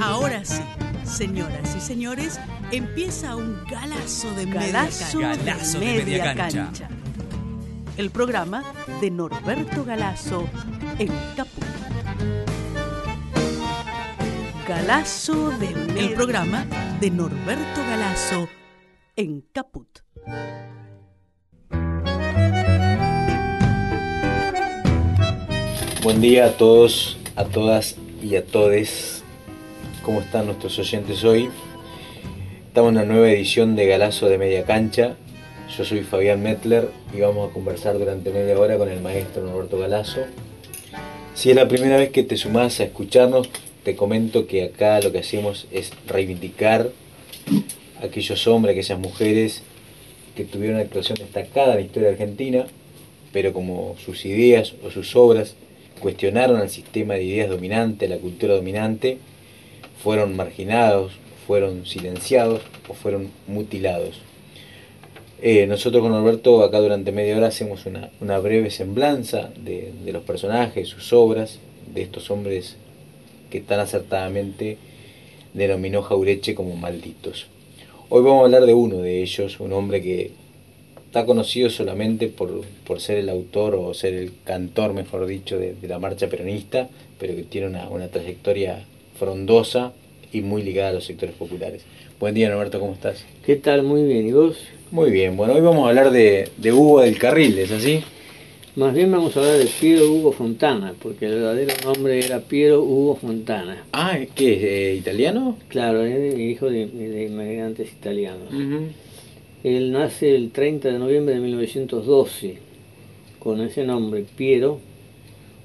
Ahora sí, señoras y señores, empieza un galazo de Galazo media de cancha. media cancha. El programa de Norberto Galazo en Caput. Galazo de media El programa de Norberto Galazo en Caput. Buen día a todos, a todas y a todes. ¿Cómo están nuestros oyentes hoy? Estamos en una nueva edición de Galazo de Media Cancha. Yo soy Fabián Metler y vamos a conversar durante media hora con el maestro Norberto Galazo. Si es la primera vez que te sumás a escucharnos, te comento que acá lo que hacemos es reivindicar a aquellos hombres, aquellas mujeres que tuvieron una actuación destacada en la historia argentina, pero como sus ideas o sus obras cuestionaron al sistema de ideas dominante, la cultura dominante, fueron marginados, fueron silenciados o fueron mutilados. Eh, nosotros con Alberto acá durante media hora hacemos una, breve semblanza de, de los personajes, sus obras, de estos hombres que tan acertadamente denominó Jaureche como malditos. Hoy vamos a hablar de uno de ellos, un hombre que está conocido solamente por, por ser el autor o ser el cantor, mejor dicho, de, de la marcha peronista, pero que tiene una, una trayectoria frondosa y muy ligada a los sectores populares. Buen día, Norberto, ¿cómo estás? ¿Qué tal? Muy bien. ¿Y vos? Muy bien, bueno, hoy vamos a hablar de, de Hugo del Carril, ¿es así? Más bien vamos a hablar de Piero Hugo Fontana, porque el verdadero nombre era Piero Hugo Fontana. Ah, ¿qué es? eh, ¿Italiano? Claro, es hijo de, de inmigrantes italianos. Él nace el 30 de noviembre de 1912 con ese nombre, Piero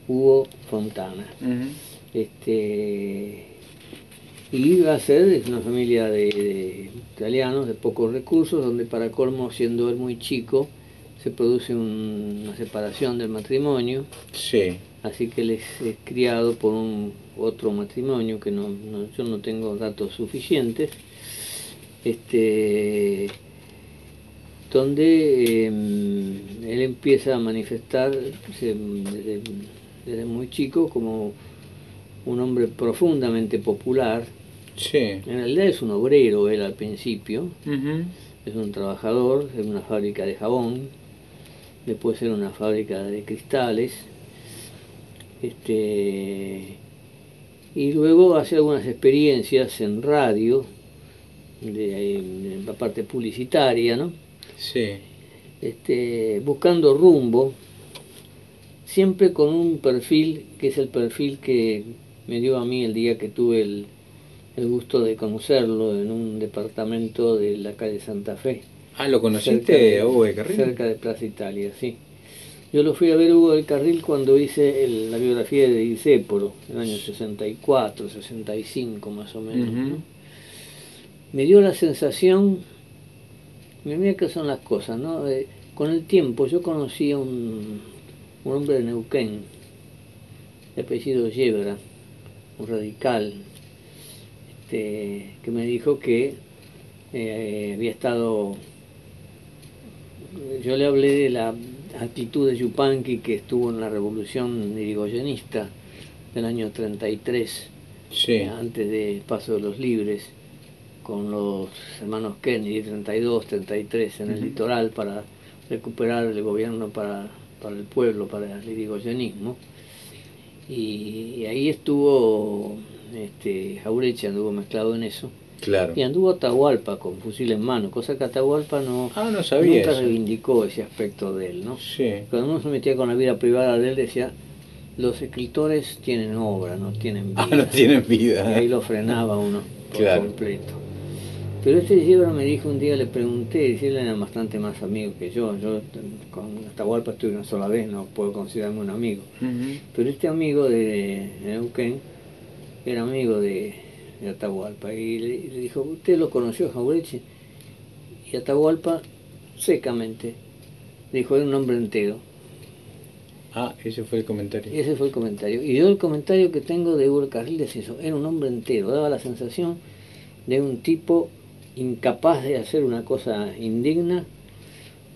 Hugo Fontana. Este, y iba a ser una familia de, de italianos de pocos recursos, donde para colmo, siendo él muy chico, se produce un- una separación del matrimonio, Sí. así que él es, es criado por un otro matrimonio que no, no- yo no tengo datos suficientes, este, donde em, él empieza a manifestar se- desde, desde muy chico como un hombre profundamente popular. Sí. En realidad es un obrero él al principio, es un trabajador en una fábrica de jabón, después en una fábrica de cristales, este, y luego hace algunas experiencias en radio, de, de la parte publicitaria, ¿no? Sí. este, buscando rumbo, siempre con un perfil que es el perfil que me dio a mí el día que tuve el, el gusto de conocerlo en un departamento de la calle Santa Fe. Ah, ¿lo conociste a Hugo del Carril? Cerca de Plaza Italia, sí. Yo lo fui a ver Hugo del Carril cuando hice el- la biografía de Disépolo, en el año 64, 65 más o menos. ¿no? Me dio la sensación, mira qué son las cosas, ¿no? Eh, con el tiempo yo conocí a un, un hombre de Neuquén, de apellido Yebra, un radical, este, que me dijo que eh, había estado yo le hablé de la actitud de Yupanqui que estuvo en la revolución irigoyenista del año 33, Sí. antes del paso de los libres, con los hermanos Kennedy, 32, 33, en el litoral para recuperar el gobierno para, para el pueblo, para el irigoyenismo. Y, y ahí estuvo este, Jaureche, anduvo mezclado en eso. Claro. Y anduvo Atahualpa con fusil en mano, cosa que Atahualpa no, Ah, no sabía nunca eso. reivindicó ese aspecto de él, ¿no? Sí. Cuando uno se metía con la vida privada de él decía, los escritores tienen obra, no tienen vida. Ah, no tienen Y vida. ahí lo frenaba uno por Claro. completo. Pero este Yebra me dijo un día, le pregunté, y él era bastante más amigo que yo. Yo con Atahualpa estuve una sola vez, no puedo considerarme un amigo. Pero este amigo de Neuquén era amigo de, de Atahualpa y le, le dijo, ¿usted lo conoció Jaureche? Y Atahualpa, secamente, dijo, era un hombre entero. Ah, ese fue el comentario. Ese fue el comentario. Y yo el comentario que tengo de Hugo Carril es eso, era un hombre entero, daba la sensación de un tipo incapaz de hacer una cosa indigna,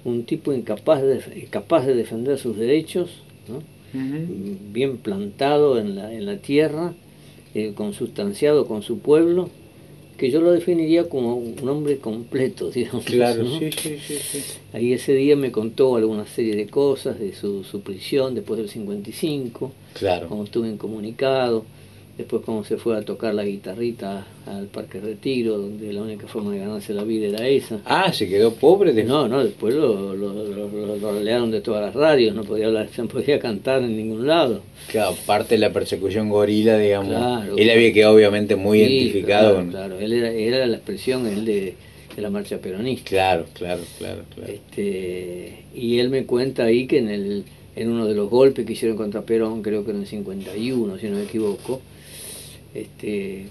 un tipo incapaz de, incapaz de defender sus derechos, bien plantado en la, en la tierra eh, consustanciado con su pueblo, que yo lo definiría como un hombre completo, digamos. Claro, ¿no? sí, sí, sí, sí. Ahí ese día me contó alguna serie de cosas de su, su prisión después del 55, Claro. cómo estuvo incomunicado, después cómo se fue a tocar la guitarrita al Parque Retiro, donde la única forma de ganarse la vida era esa. Ah, se quedó pobre de No, no, después lo, lo, lo, de todas las radios, no podía hablar, no podía cantar en ningún lado. Claro, aparte de la persecución gorila, digamos. Claro. Él había quedado obviamente muy Sí, identificado claro, con. Claro, él era, era la expresión él de, de la marcha peronista. Claro, claro, claro, claro. Este, y él me cuenta ahí que en, el, en uno de los golpes que hicieron contra Perón, creo que en el 51, si no me equivoco, este,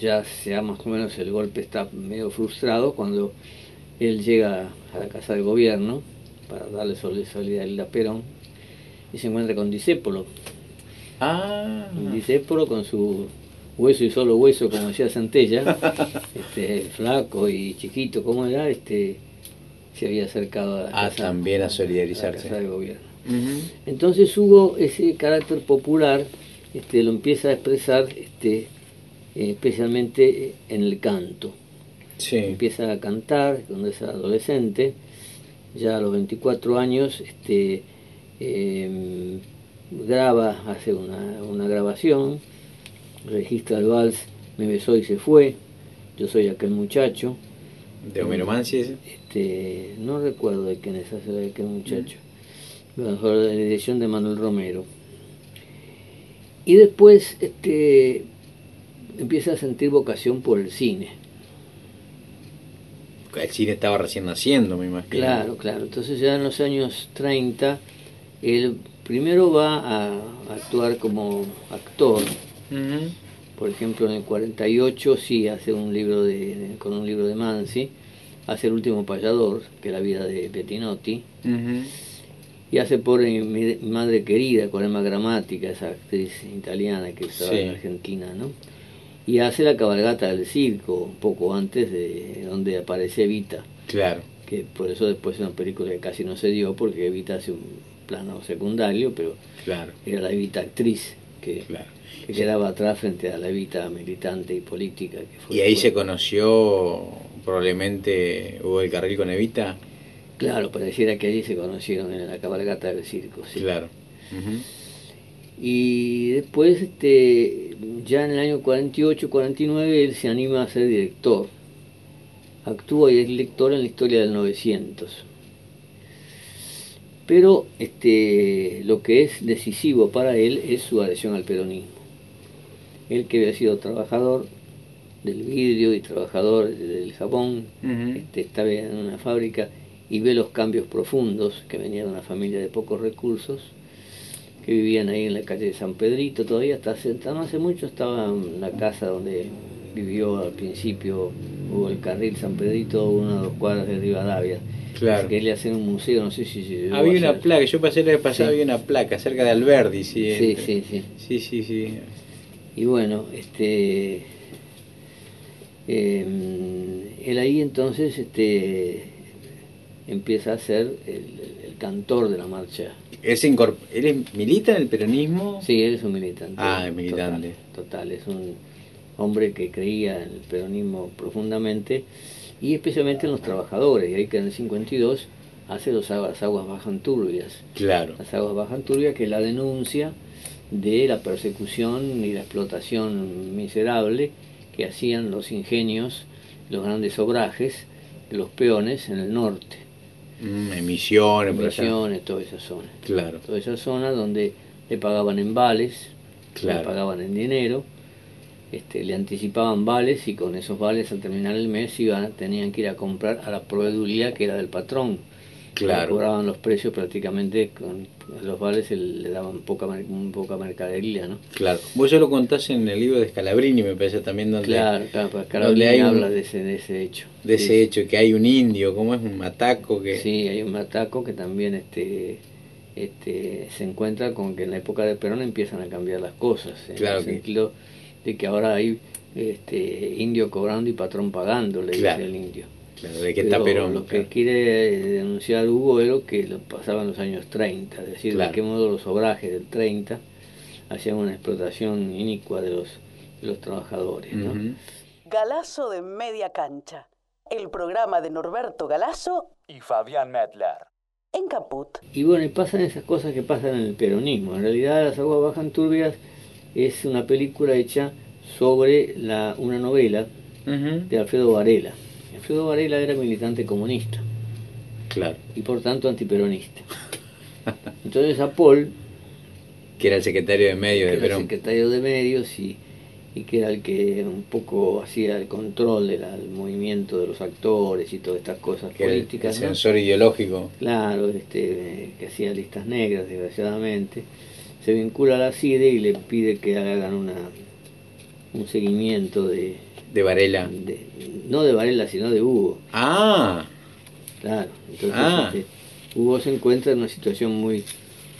ya sea más o menos el golpe está medio frustrado cuando él llega a la casa de gobierno para darle sol- solidaridad a Perón y se encuentra con Disépolo. Ah, Disépolo con su hueso y solo hueso, como decía Santella, este, flaco y chiquito como era, este, se había acercado a la Ah, casa, también a a solidarizarse. la casa de gobierno. Entonces Hugo ese carácter popular este, lo empieza a expresar este, eh, especialmente en el canto. Sí, Empieza a cantar cuando es adolescente, ya a los 24 años este, eh, graba, hace una, una grabación, registra el vals Me besó y se fue, yo soy aquel muchacho, de Homero Mansi este, no recuerdo de quién es aquel muchacho, bajo la dirección de Manuel Romero. Y después este, empieza a sentir vocación por el cine. El cine estaba recién naciendo, me imagino. Claro, claro. Entonces ya en los años 30, él primero va a actuar como actor. Por ejemplo, en el 48 sí hace un libro de, con un libro de Mansi, hace El último payador, que es la vida de Pettinotti, Ujú. Y hace por mi, mi madre querida, con Emma Gramática, esa actriz italiana que estaba Sí. en Argentina, ¿no? Y hace la cabalgata del circo, un poco antes de donde aparece Evita, Claro. que por eso después es una película que casi no se dio, porque Evita hace un plano secundario, pero Claro, era la Evita actriz, que, claro. que quedaba atrás frente a la Evita militante y política. Que fue Y ahí se conoció probablemente Hugo del Carril con Evita. Claro, pareciera que allí se conocieron en la cabalgata del circo. sí. Claro. Y después, este, ya en el año 48, 49, él se anima a ser director. Actúa y es director en la historia del 900. Pero este, lo que es decisivo para él es su adhesión al peronismo. Él que había sido trabajador del vidrio y trabajador del jabón, Ujú. este, estaba en una fábrica y ve los cambios profundos que venía de una familia de pocos recursos que vivían ahí en la calle de San Pedrito, todavía hasta hace, no hace mucho estaba en la casa donde vivió al principio hubo el carril San Pedrito, una o dos cuadras de Rivadavia. Claro. Que le hacen un museo, no sé si Había una hacer. placa, yo pasé vez pasada, Sí. había una placa cerca de Alberdi, sí. Sí, entre- sí, sí. Sí, sí, sí. Y bueno, este eh, él ahí entonces este empieza a ser el, el cantor de la marcha. ¿Él, se incorp- ¿Él es- milita en el peronismo? Sí, él es un militante. Ah, es militante. Total, total, es un hombre que creía en el peronismo profundamente y especialmente en los trabajadores. Y ahí que en el 52 hace los aguas, las aguas bajan turbias. Claro. Las aguas bajan turbias, que es la denuncia de la persecución y la explotación miserable que hacían los ingenios, los grandes obrajes, los peones en el norte. Mm, emisiones, por allá. Misiones, toda esa zona. Claro. Toda esa zona donde le pagaban en vales, Claro. le pagaban en dinero, este, le anticipaban vales y con esos vales al terminar el mes iban, tenían que ir a comprar a la proveeduría que era del patrón. Claro. Cobraban los precios prácticamente con los vales le daban poca, poca mercadería, ¿no? Claro. Vos ya lo contás en el libro de Scalabrini, me parece también, donde, Claro, claro, pues donde Carolina hay un- habla de ese, de ese hecho. de Sí, ese hecho, que hay un indio, como es un mataco que... Sí, hay un mataco que también este, este, se encuentra con que en la época de Perón empiezan a cambiar las cosas, en Claro el que- sentido de que ahora hay este, indio cobrando y patrón pagando, le Claro. dice el indio. Claro, de que Pero está Perón. Lo que claro. quiere denunciar Hugo es lo que lo pasaba en los años 30, es decir, Claro. de qué modo los obrajes del 30 hacían una explotación inicua de los los trabajadores. ¿no? Galazo de Media Cancha, el programa de Norberto Galazo y Fabián Medler. En Caput. Y bueno, y pasan esas cosas que pasan en el peronismo. En realidad, Las aguas bajan turbias es una película hecha sobre la, una novela de Alfredo Varela. Alfredo Varela era militante comunista. Claro. Y por tanto antiperonista. Entonces a Paul, que era el secretario de medios de Perón. El secretario de medios y, y, que era el que un poco hacía el control del movimiento de los actores y todas estas cosas que políticas. El, el censor ¿no? ideológico. Claro, este, que hacía listas negras, desgraciadamente. Se vincula a la CIDE y le pide que hagan una un seguimiento de... De Varela. De, no de Varela, sino de Hugo. Ah. Claro. Entonces ah. Este, Hugo se encuentra en una situación muy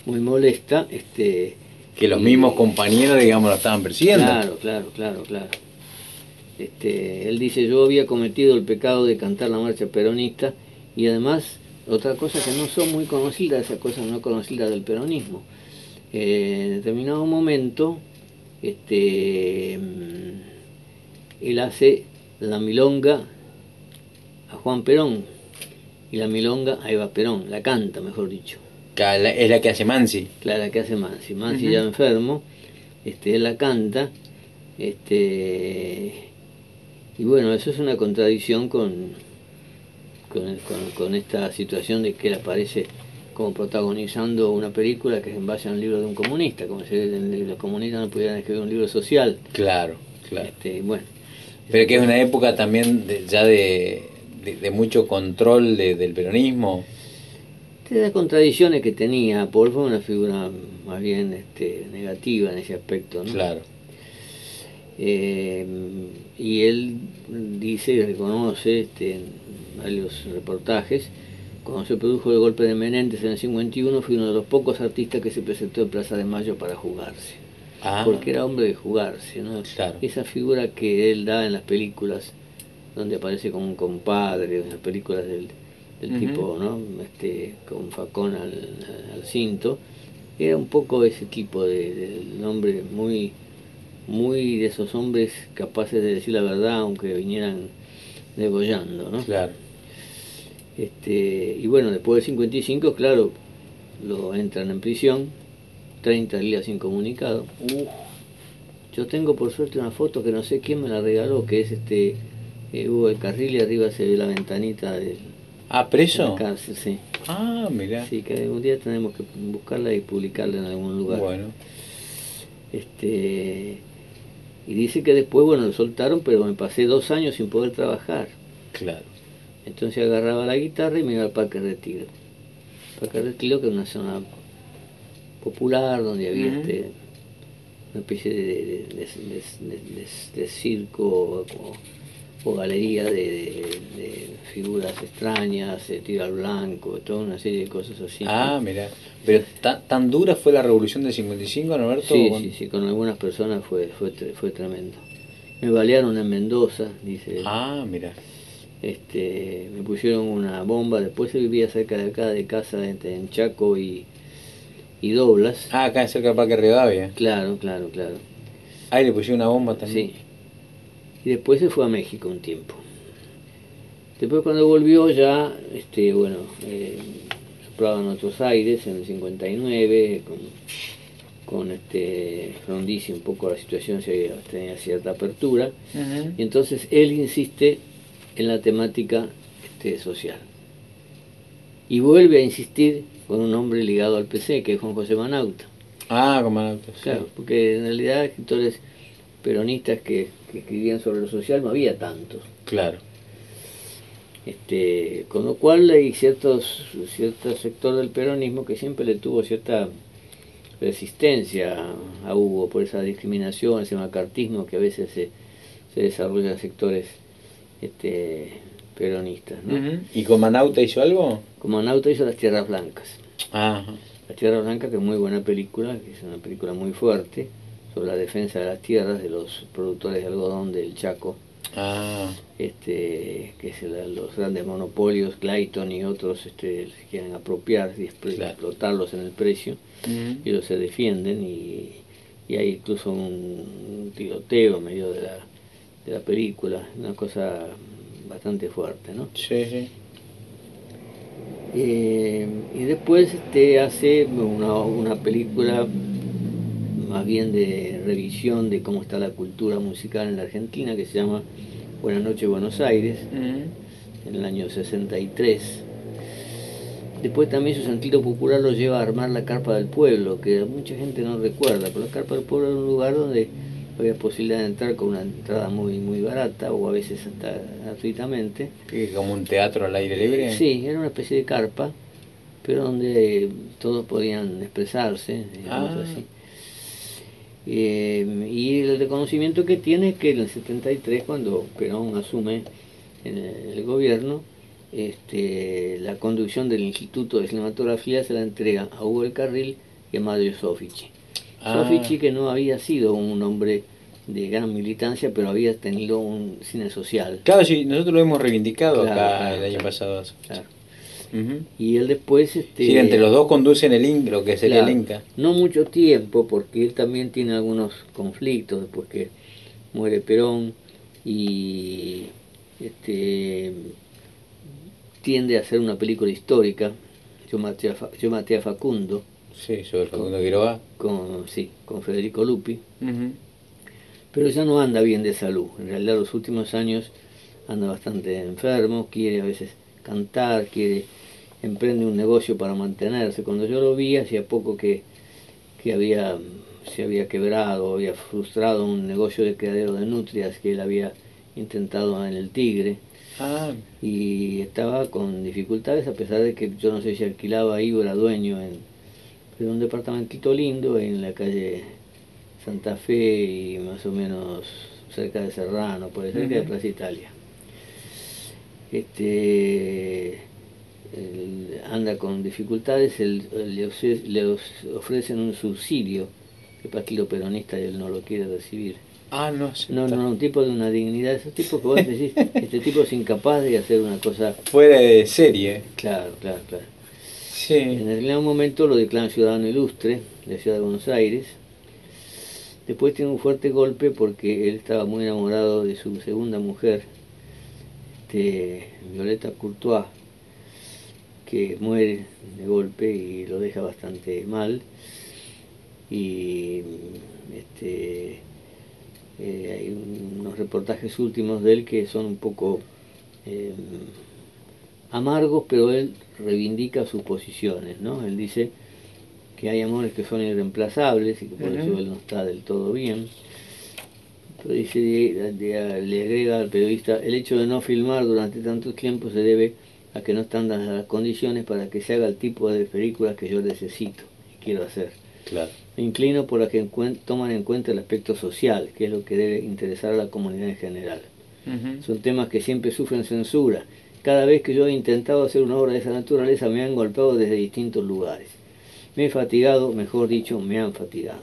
muy molesta. Este, que los y, mismos compañeros, digamos, lo estaban persiguiendo. Claro, claro, claro, claro. Este, él dice, yo había cometido el pecado de cantar la marcha peronista y además, otra cosa que no son muy conocidas, esas cosas no conocidas del peronismo. Eh, en determinado momento, este, él hace la milonga a Juan Perón y la milonga a Eva Perón, la canta, mejor dicho. Es la que hace Mansi. Claro, la que hace Mansi. Mansi uh -huh. ya enfermo, este, él la canta, este, y bueno, eso es una contradicción con, con, con, con esta situación de que él aparece como protagonizando una película que es en base a un libro de un comunista, como si los comunistas no pudieran escribir un libro social. Claro, claro. Este, bueno. Pero que es una época también de, ya de, de, de, mucho control de, del peronismo. De las contradicciones que tenía, Paul fue una figura más bien este, negativa en ese aspecto. ¿no? Claro. Eh, y él dice y reconoce este, en varios reportajes cuando se produjo el golpe de Menéndez en el 51, fui uno de los pocos artistas que se presentó en Plaza de Mayo para jugarse. Ah. Porque era hombre de jugarse, ¿no? Claro. Esa figura que él da en las películas, donde aparece como un compadre, en las películas del, del uh -huh. tipo, ¿no? Este, con facón al, al, cinto, era un poco ese tipo de, de hombre muy, muy de esos hombres capaces de decir la verdad, aunque vinieran degollando, ¿no? Claro. Este, y bueno, después del 55, claro, lo entran en prisión, 30 días incomunicado. Uh. Yo tengo por suerte una foto que no sé quién me la regaló, que es este eh, Hugo el Carril y arriba se ve la ventanita del Ah, preso. de la cárcel, sí. Ah, mira. Sí, que un día tenemos que buscarla y publicarla en algún lugar. Bueno. Este y dice que después, bueno, lo soltaron, pero me pasé dos años sin poder trabajar. Claro. Entonces agarraba la guitarra y me iba al Parque Retiro. Parque Retiro, que es una zona popular donde había uh -huh. este, una especie de, de, de, de circo o, o, galería de, figuras extrañas, tiro al blanco, toda una serie de cosas así. Ah, mira. Pero tan, tan dura fue la revolución del 55, Norberto. Sí, sí, sí, con algunas personas fue, fue, fue tremendo. Me balearon en Mendoza, dice. Ah, mira este, me pusieron una bomba, después se vivía cerca de acá, de casa en Chaco y, y Doblas. Ah, acá cerca del Parque Rivadavia. Claro, claro, claro. Ahí le pusieron una bomba también. Sí. Y después se fue a México un tiempo. Después cuando volvió ya, este, bueno, eh, soplaban otros aires en el 59, con, con este Frondizi un poco la situación se, tenía cierta apertura. Uh -huh. Y entonces él insiste en la temática este, social. Y vuelve a insistir con un hombre ligado al PC, que es Juan José Manauta. Ah, con Manauta, sí. Claro, porque en realidad escritores peronistas que, que, escribían sobre lo social no había tantos. Claro. Este, con lo cual hay ciertos, cierto sector del peronismo que siempre le tuvo cierta resistencia a Hugo por esa discriminación, ese macartismo que a veces se, se desarrolla en sectores este, peronistas. ¿no? Uh -huh. ¿Y con Manauta hizo algo? Con Manauta hizo Las Tierras Blancas. Ajá. Las Tierras Blancas, que es muy buena película, que es una película muy fuerte sobre la defensa de las tierras de los productores de algodón del Chaco. Ah. Este, que es el, los grandes monopolios, Clayton y otros, este, se quieren apropiar y claro. explotarlos en el precio, uh -huh. y ellos se defienden y, y hay incluso un, tiroteo en medio de la, de la película, una cosa bastante fuerte, ¿no? Sí, sí. Eh, y después te hace una, una, película más bien de revisión de cómo está la cultura musical en la Argentina que se llama Buenas noches Buenos Aires, en el año 63. Después también su sentido popular lo lleva a armar la Carpa del Pueblo, que mucha gente no recuerda, pero la Carpa del Pueblo era un lugar donde había posibilidad de entrar con una entrada muy muy barata o a veces hasta gratuitamente. ¿Como un teatro al aire libre? Sí, era una especie de carpa, pero donde todos podían expresarse, digamos ah. así. Eh, y el reconocimiento que tiene es que en el 73, cuando Perón asume en el gobierno, este, la conducción del Instituto de Cinematografía se la entrega a Hugo El Carril y a Mario Sofici. Ah. Sofici que no había sido un hombre de gran militancia, pero había tenido un cine social. Claro, sí, nosotros lo hemos reivindicado acá el año pasado. Y él después... Este, sí, entre los dos conducen el lo que sería el Inca. No mucho tiempo, porque él también tiene algunos conflictos después que muere Perón y este tiende a hacer una película histórica. Yo maté a, yo maté a Facundo. Sí, sobre Facundo Quiroga. Con, sí, con Federico Lupi. Pero ya no anda bien de salud. En realidad los últimos años anda bastante enfermo, quiere a veces cantar, quiere emprende un negocio para mantenerse. Cuando yo lo vi, hacía poco que, que había, se había quebrado, había frustrado un negocio de criadero de nutrias que él había intentado en el Tigre Ah. Y estaba con dificultades a pesar de que yo no sé si alquilaba ahí o era dueño en, de un departamentito lindo en la calle Santa Fe y más o menos cerca de Serrano, por cerca de Plaza Italia. Este anda con dificultades, le, ofrecen un subsidio, que el partido peronista él no lo quiere recibir Ah, no, no, no, un tipo de una dignidad, esos tipos que vos decís, este tipo es incapaz de hacer una cosa... Fuera de serie. Claro, claro, claro. Sí. En algún momento lo declaran ciudadano ilustre de la ciudad de Buenos Aires. Después tiene un fuerte golpe porque él estaba muy enamorado de su segunda mujer, este, Violeta Courtois, que muere de golpe y lo deja bastante mal. Y este, eh, hay unos reportajes últimos de él que son un poco eh, amargos, pero él reivindica sus posiciones, ¿no? Él dice que hay amores que son irreemplazables y que por eso él no está del todo bien. Pero dice, le agrega al periodista, el hecho de no filmar durante tanto tiempo se debe a que no están dadas las condiciones para que se haga el tipo de películas que yo necesito y quiero hacer. Claro. Me inclino por las que toman en cuenta el aspecto social, que es lo que debe interesar a la comunidad en general. Son temas que siempre sufren censura. Cada vez que yo he intentado hacer una obra de esa naturaleza me han golpeado desde distintos lugares. Me he fatigado, mejor dicho, me han fatigado.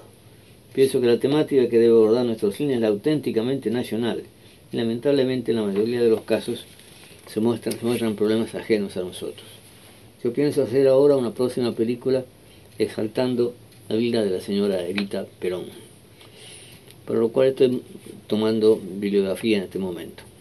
Pienso que la temática que debe abordar nuestro cine es la auténticamente nacional. Y lamentablemente en la mayoría de los casos se muestran, problemas ajenos a nosotros. Yo pienso hacer ahora una próxima película exaltando la vida de la señora Evita Perón, para lo cual estoy tomando bibliografía en este momento.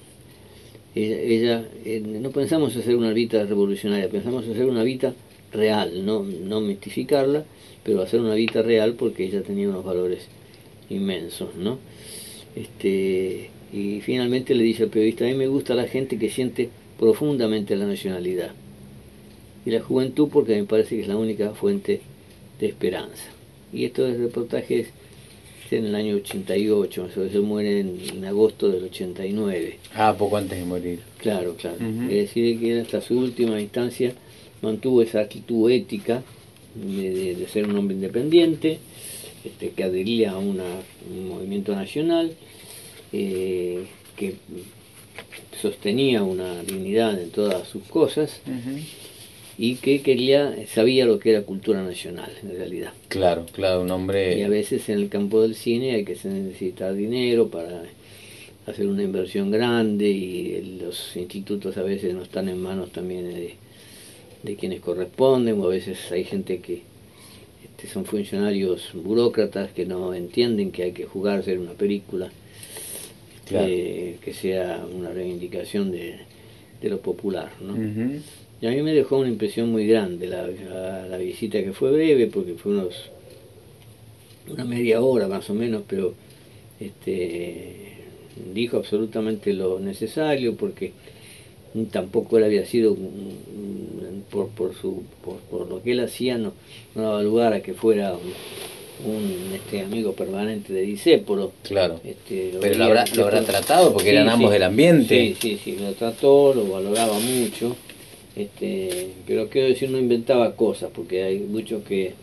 Ella, eh, no pensamos hacer una Evita revolucionaria, pensamos hacer una Evita real, no, no mitificarla, pero hacer una Evita real porque ella tenía unos valores inmensos, ¿no? Este, y finalmente le dice al periodista, a mí me gusta la gente que siente profundamente la nacionalidad y la juventud porque me parece que es la única fuente de esperanza. Y estos en el año 88, se muere en, agosto del 89. Ah, poco antes de morir. Claro, claro. Es decir, que hasta su última instancia mantuvo esa actitud ética de, ser un hombre independiente, este, que adhería a un movimiento nacional, eh, que sostenía una dignidad en todas sus cosas y que quería, sabía lo que era cultura nacional en realidad. Claro, claro, un hombre... Y a veces en el campo del cine hay que necesitar dinero para hacer una inversión grande y los institutos a veces no están en manos también de, quienes corresponden o a veces hay gente que este, son funcionarios burócratas que no entienden que hay que jugar a ser una película, eh, que sea una reivindicación de, lo popular. ¿no? Y a mí me dejó una impresión muy grande la, la, visita que fue breve, porque fue unos una media hora más o menos, pero este, dijo absolutamente lo necesario, porque tampoco él había sido por, por, su, por, lo que él hacía no, no, daba lugar a que fuera un, este amigo permanente de Disépolo. Claro. Este, Pero lo habrá, lo habrá tratado porque eran ambos del ambiente. Sí, sí, sí, lo trató, lo valoraba mucho. Este, pero quiero decir, no inventaba cosas, porque hay muchos que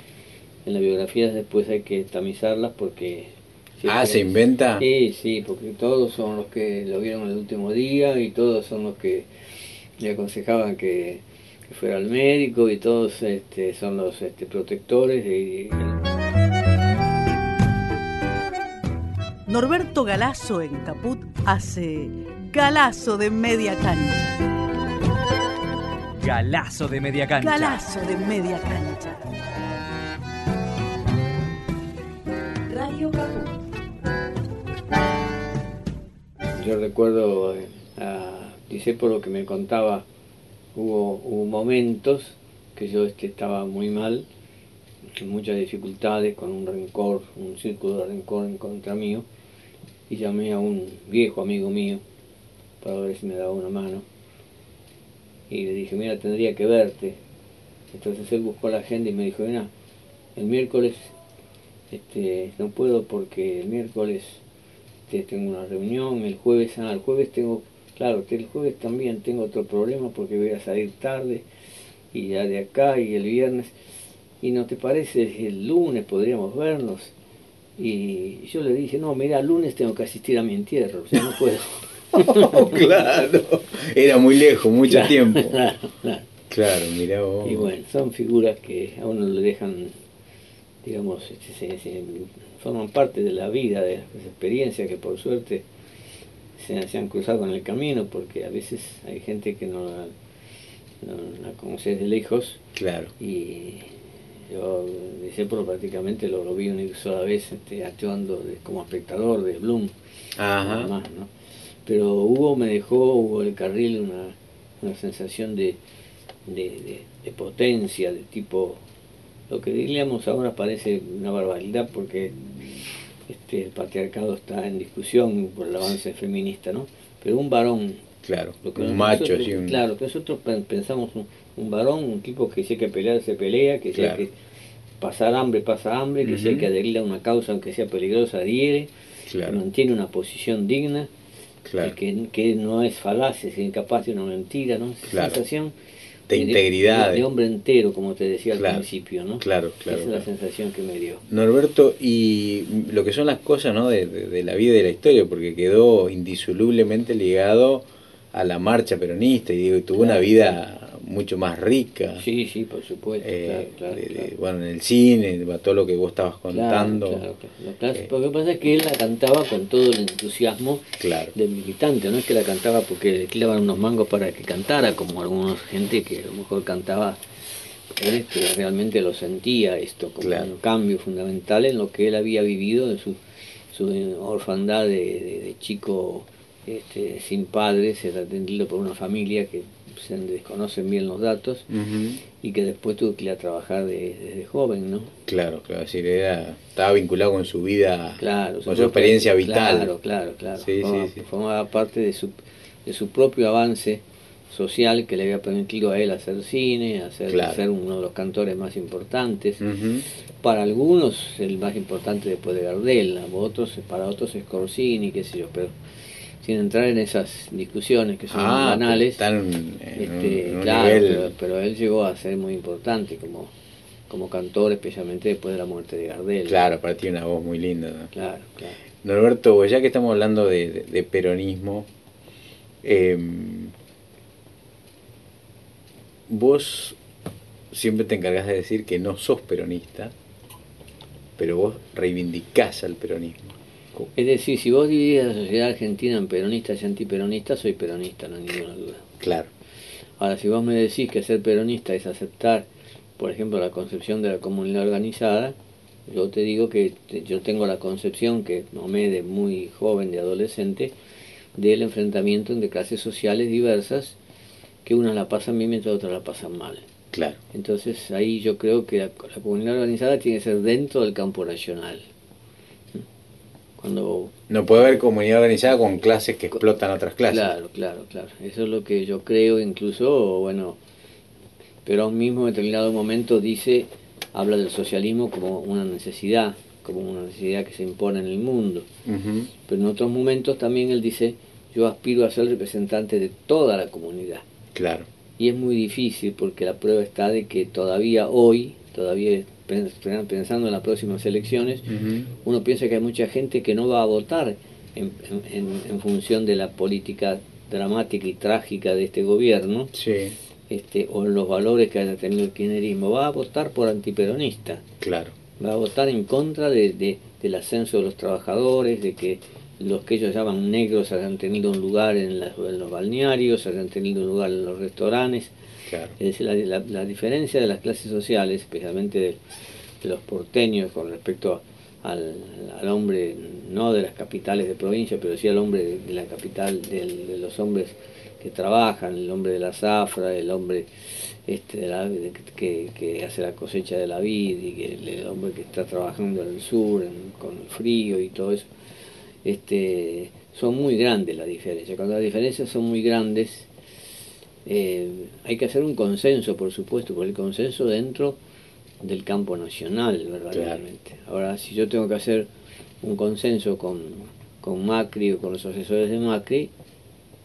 en las biografías después hay que tamizarlas porque... Ah, ¿se inventa? Sí, sí, porque todos son los que lo vieron el último día y todos son los que le aconsejaban que, fuera al médico y todos este, son los este, protectores. Norberto Galazo en Caput hace Galazo de media cancha. Galazo de media cancha. Galazo de media cancha. Radio Caput. Yo recuerdo eh, a dice por lo que me contaba, hubo, hubo momentos que yo este, estaba muy mal, con muchas dificultades, con un rencor, un círculo de rencor en contra mío, y llamé a un viejo amigo mío para ver si me daba una mano. Y le dije, mira, tendría que verte. Entonces él buscó la agenda y me dijo, mira, el miércoles este, no puedo porque el miércoles tengo una reunión, el jueves, ah, el jueves tengo Claro, el jueves también tengo otro problema porque voy a salir tarde y ya de acá y el viernes. ¿Y no te parece el lunes podríamos vernos? Y yo le dije, no, mira, el lunes tengo que asistir a mi entierro, o sea, no puedo. claro, era muy lejos, mucho tiempo. Claro, mira vos. Y bueno, son figuras que a uno le dejan, digamos, este, forman parte de la vida, de las experiencias que por suerte se, han cruzado en el camino, porque a veces hay gente que no la, no, conoces de lejos. Claro. Y yo de prácticamente lo, lo, vi una sola vez este, actuando como espectador de Bloom. Ajá. ¿no? Pero Hugo me dejó, Hugo el Carril, una, una sensación de, de, de, potencia, de tipo, lo que diríamos ahora parece una barbaridad porque este, el patriarcado está en discusión por el avance feminista, ¿no? Pero un varón. Claro, un macho, un... Claro, que nosotros pensamos un, varón, un tipo que si hay que pelear, se pelea, que si hay que pasar hambre, pasa hambre, que si hay que adherir a una causa, aunque sea peligrosa, adhiere, mantiene una posición digna, que, que, no es falaz, es incapaz de una mentira, ¿no? Esa sensación de integridad. De, hombre entero, como te decía al principio, ¿no? Claro, claro. Esa es la sensación que me dio. Norberto, y lo que son las cosas, ¿no? De, de, la vida y de la historia, porque quedó indisolublemente ligado a la marcha peronista y digo, tuvo una vida mucho más rica. Sí, sí, por supuesto. Eh, claro, bueno, en el cine, todo lo que vos estabas contando. Claro, eh, lo que pasa es que él la cantaba con todo el entusiasmo del militante, no es que la cantaba porque le tiraban unos mangos para que cantara, como algunos gente que a lo mejor cantaba que realmente lo sentía esto como un cambio fundamental en lo que él había vivido de su, su orfandad de, de, chico este, sin padres, era atendido por una familia que se desconocen bien los datos y que después tuvo que ir a trabajar desde joven, ¿no? Claro, claro, decir, era, estaba vinculado con su vida, claro, con su, experiencia vital. Claro, claro, claro. formaba, parte de su, de su propio avance social que le había permitido a él hacer cine, hacer, ser uno de los cantores más importantes. Para algunos el más importante después de Gardel, otros, para otros es Corsini, qué sé yo, pero sin entrar en esas discusiones que son ah, banales. Este, claro, pero, él llegó a ser muy importante como, como cantor, especialmente después de la muerte de Gardel. Claro, para ti una voz muy linda. Claro, claro. Norberto, ya que estamos hablando de, peronismo, em, vos siempre te encargas de decir que no sos peronista, pero vos reivindicás al peronismo. Es decir, si vos dividís la sociedad argentina en peronistas y antiperonistas, soy peronista, no hay ninguna duda. Claro. Ahora, si vos me decís que ser peronista es aceptar por ejemplo, la concepción de la comunidad organizada, yo te digo que yo tengo la concepción que tomé de muy joven, de adolescente, del enfrentamiento entre clases sociales diversas, que unas la pasan bien mientras otras la pasan mal. Claro. Entonces ahí yo creo que la, comunidad organizada tiene que ser dentro del campo nacional. Cuando no puede haber comunidad organizada con clases que explotan otras clases. Claro, claro, claro. Eso es lo que yo creo, incluso, bueno, pero un mismo en determinado momento dice, habla del socialismo como una necesidad, como una necesidad que se impone en el mundo. Pero en otros momentos también él dice, yo aspiro a ser representante de toda la comunidad. Claro. Y es muy difícil porque la prueba está de que todavía hoy, todavía pensando en las próximas elecciones, uno piensa que hay mucha gente que no va a votar en, en, función de la política dramática y trágica de este gobierno, sí. este, o en los valores que haya tenido el kirchnerismo, va a votar por antiperonista. Claro. Va a votar en contra de, del ascenso de los trabajadores, de que los que ellos llaman negros hayan tenido un lugar en, los balnearios, hayan tenido un lugar en los restaurantes. Es decir, la, diferencia de las clases sociales, especialmente de, los porteños con respecto al, hombre, no de las capitales de provincia, pero sí al hombre de, la capital, de, los hombres que trabajan, el hombre de la zafra, el hombre este, que, hace la cosecha de la vid y el, hombre que está trabajando en el sur con el frío y todo eso este, son muy grandes las diferencias. Cuando las diferencias son muy grandes, eh, hay que hacer un consenso, por supuesto, por el consenso dentro del campo nacional, verdaderamente. Ahora, si yo tengo que hacer un consenso con, con Macri o con los asesores de Macri,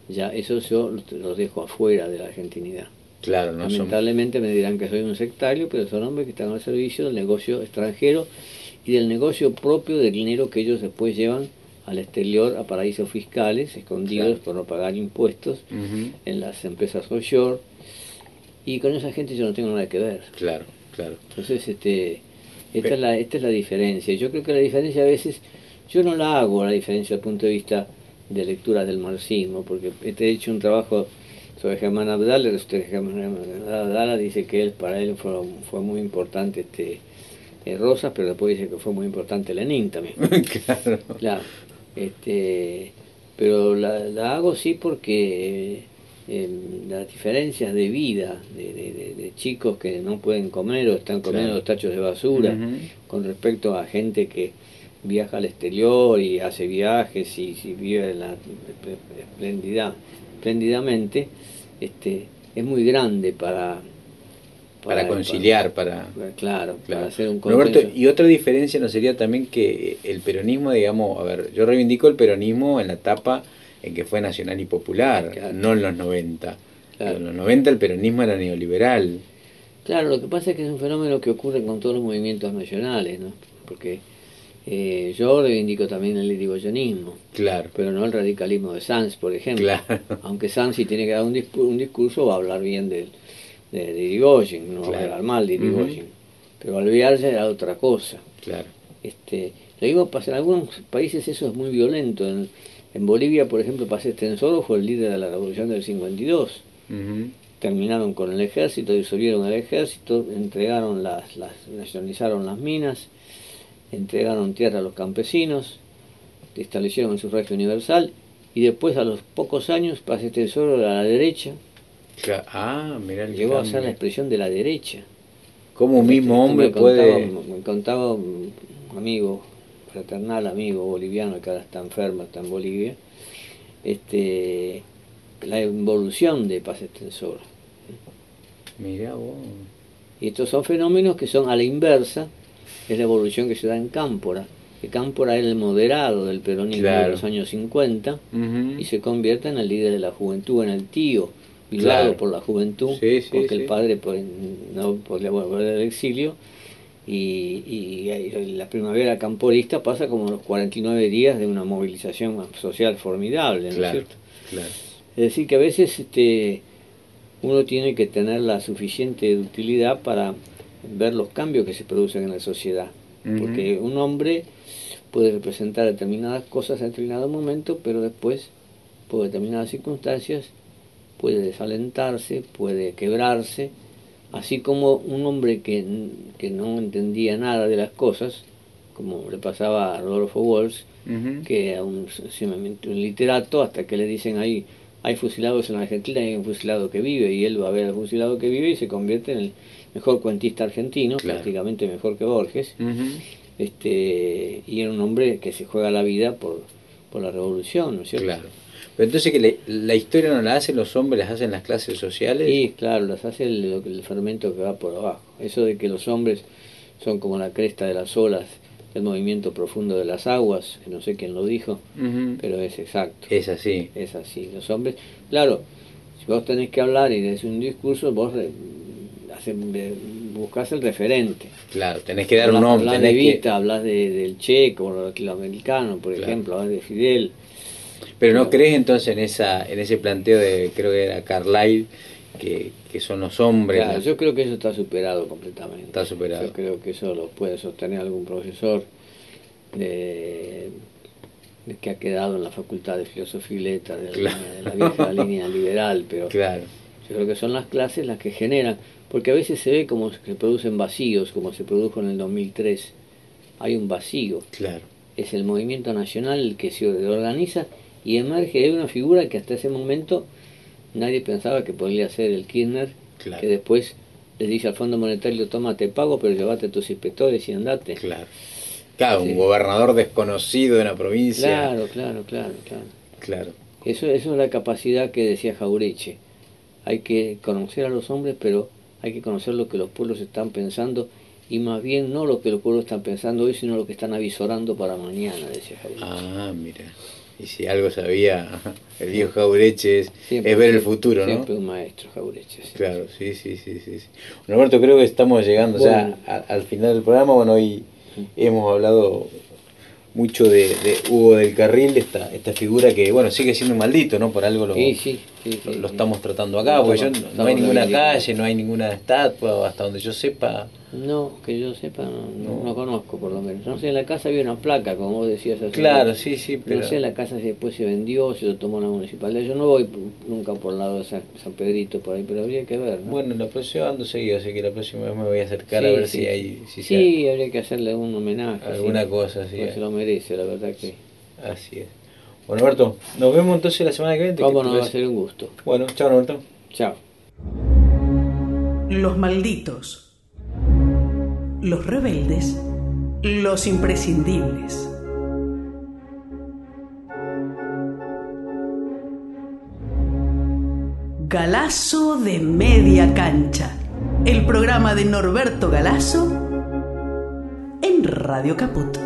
ya eso yo los dejo afuera de la argentinidad. Claro, no Lamentablemente me dirán que soy un sectario, pero son hombres que están al servicio del negocio extranjero y del negocio propio del dinero que ellos después llevan al exterior a paraísos fiscales escondidos por no pagar impuestos en las empresas offshore y con esa gente yo no tengo nada que ver. Claro, claro. Entonces, este, esta, es la, esta es la diferencia. Yo creo que la diferencia a veces, yo no la hago la diferencia desde el punto de vista de lectura del marxismo, porque he hecho un trabajo sobre Germán usted Germán Abdala dice que él, para él fue, fue muy importante este eh, Rosas, pero después dice que fue muy importante Lenin también. claro. claro. Este, pero la, hago sí porque eh, las diferencias de vida de, chicos que no pueden comer o están comiendo los tachos de basura con respecto a gente que viaja al exterior y hace viajes y, vive la espléndidamente, este, es muy grande para para, conciliar, para, claro, para hacer un Roberto, y otra diferencia no sería también que el peronismo, digamos, a ver, yo reivindico el peronismo en la etapa en que fue nacional y popular, no en los 90. En los 90 el peronismo era neoliberal. Claro, lo que pasa es que es un fenómeno que ocurre con todos los movimientos nacionales, ¿no? Porque eh, yo reivindico también el irigoyenismo, claro. pero no el radicalismo de Sanz, por ejemplo. Claro. Aunque Sanz si tiene que dar un, un discurso va a hablar bien del de, de Irigoyen, no claro. era mal de Irigoyen, pero Alvear era otra cosa. Claro. Este, lo mismo pasa en algunos países eso es muy violento. En, en Bolivia, por ejemplo, Paz Estensoro fue el líder de la revolución del 52. Terminaron con el ejército, disolvieron el ejército, entregaron las, las, nacionalizaron las minas, entregaron tierra a los campesinos, establecieron el sufragio universal y después a los pocos años Paz Estensoro a la derecha Ah, Llegó a ser la expresión de la derecha. ¿Cómo un mismo hombre puede...? me contaba un amigo, fraternal amigo boliviano, que ahora está enfermo, está en Bolivia, este, la evolución de Paz Extensor. Mira vos. Y estos son fenómenos que son a la inversa, es la evolución que se da en Cámpora. Que Cámpora era el moderado del peronismo de los años 50 y se convierte en el líder de la juventud, en el tío claro. por la juventud, porque el padre pues, no podía volver al exilio. Y, y, la primavera camporista pasa como los 49 días de una movilización social formidable, ¿no es cierto? Es decir, que a veces este, uno tiene que tener la suficiente utilidad para ver los cambios que se producen en la sociedad. Porque un hombre puede representar determinadas cosas en determinado momento, pero después, por determinadas circunstancias, puede desalentarse, puede quebrarse, Así como un hombre que, que no entendía nada de las cosas, como le pasaba a Rodolfo Walsh, que era un, un literato, hasta que le dicen ahí, hay fusilados en Argentina hay un fusilado que vive, y él va a ver al fusilado que vive y se convierte en el mejor cuentista argentino, prácticamente mejor que Borges, este y era un hombre que se juega la vida por, por la revolución, ¿no es cierto? Claro. Pero entonces que la historia no la hacen los hombres, las hacen las clases sociales. Sí, claro, las hace el, el fermento que va por abajo. Eso de que los hombres son como la cresta de las olas el movimiento profundo de las aguas, no sé quién lo dijo, pero es exacto. Es así. Es así. Los hombres, claro, si vos tenés que hablar y des un discurso, vos buscas el referente. Claro, tenés que dar un nombre. Hablas de Vita, hablas de, del checo, del americano, por ejemplo, hablas de Fidel. Pero no crees entonces en esa en ese planteo de, creo que era Carlyle, que, que son los hombres. Claro, yo creo que eso está superado completamente. Está superado. Yo creo que eso lo puede sostener algún profesor de, que ha quedado en la Facultad de Filosofía y Letras de, la vieja línea liberal, pero claro. yo creo que son las clases las que generan, porque a veces se ve como se producen vacíos, como se produjo en el 2003. Hay un vacío. Claro. Es el movimiento nacional el que se organiza y emerge una figura que hasta ese momento nadie pensaba que podría ser el Kirchner, que después le dice al Fondo Monetario, toma, te pago, pero llévate a tus inspectores y andate. Claro. Claro, un gobernador desconocido de una provincia. Claro, claro, claro, claro. Claro. Eso, eso es la capacidad que decía Jaureche. Hay que conocer a los hombres, pero hay que conocer lo que los pueblos están pensando y más bien no lo que los pueblos están pensando hoy, sino lo que están avisorando para mañana, decía Jaureche. Ah, mira. Y si algo sabía el viejo Jaureche es, ver el futuro, ¿no? Siempre un maestro Jaureche. Claro, sí, sí, sí, sí. Bueno, Alberto, creo que estamos llegando ya al final del programa. Bueno, hoy hemos hablado mucho de, Hugo del Carril, esta, esta figura que, bueno, sigue siendo maldito, ¿no? Por algo lo, lo, estamos tratando acá, porque no, hay ninguna calle, no hay ninguna estatua, hasta donde yo sepa, no, que yo sepa, no, no, conozco por lo menos. No sé, en la casa había una placa, como vos decías. Así, claro, sí, sí, pero... No sé en la casa si después se vendió, si lo tomó la municipalidad. Yo no voy nunca por el lado de San, Pedrito, por ahí, pero habría que ver. Bueno, la próxima ando seguido, así que la próxima vez me voy a acercar a ver si hay... Si sí, habría que hacerle un homenaje. Alguna cosa, sí. se lo merece, la verdad que... Así es. Bueno, Alberto, nos vemos entonces la semana que viene. Cómo no, va a ser un gusto. Bueno, chao, Alberto. Chao. Los malditos los rebeldes, los imprescindibles. Galazo de media cancha, el programa de Norberto Galazo en Radio Caput.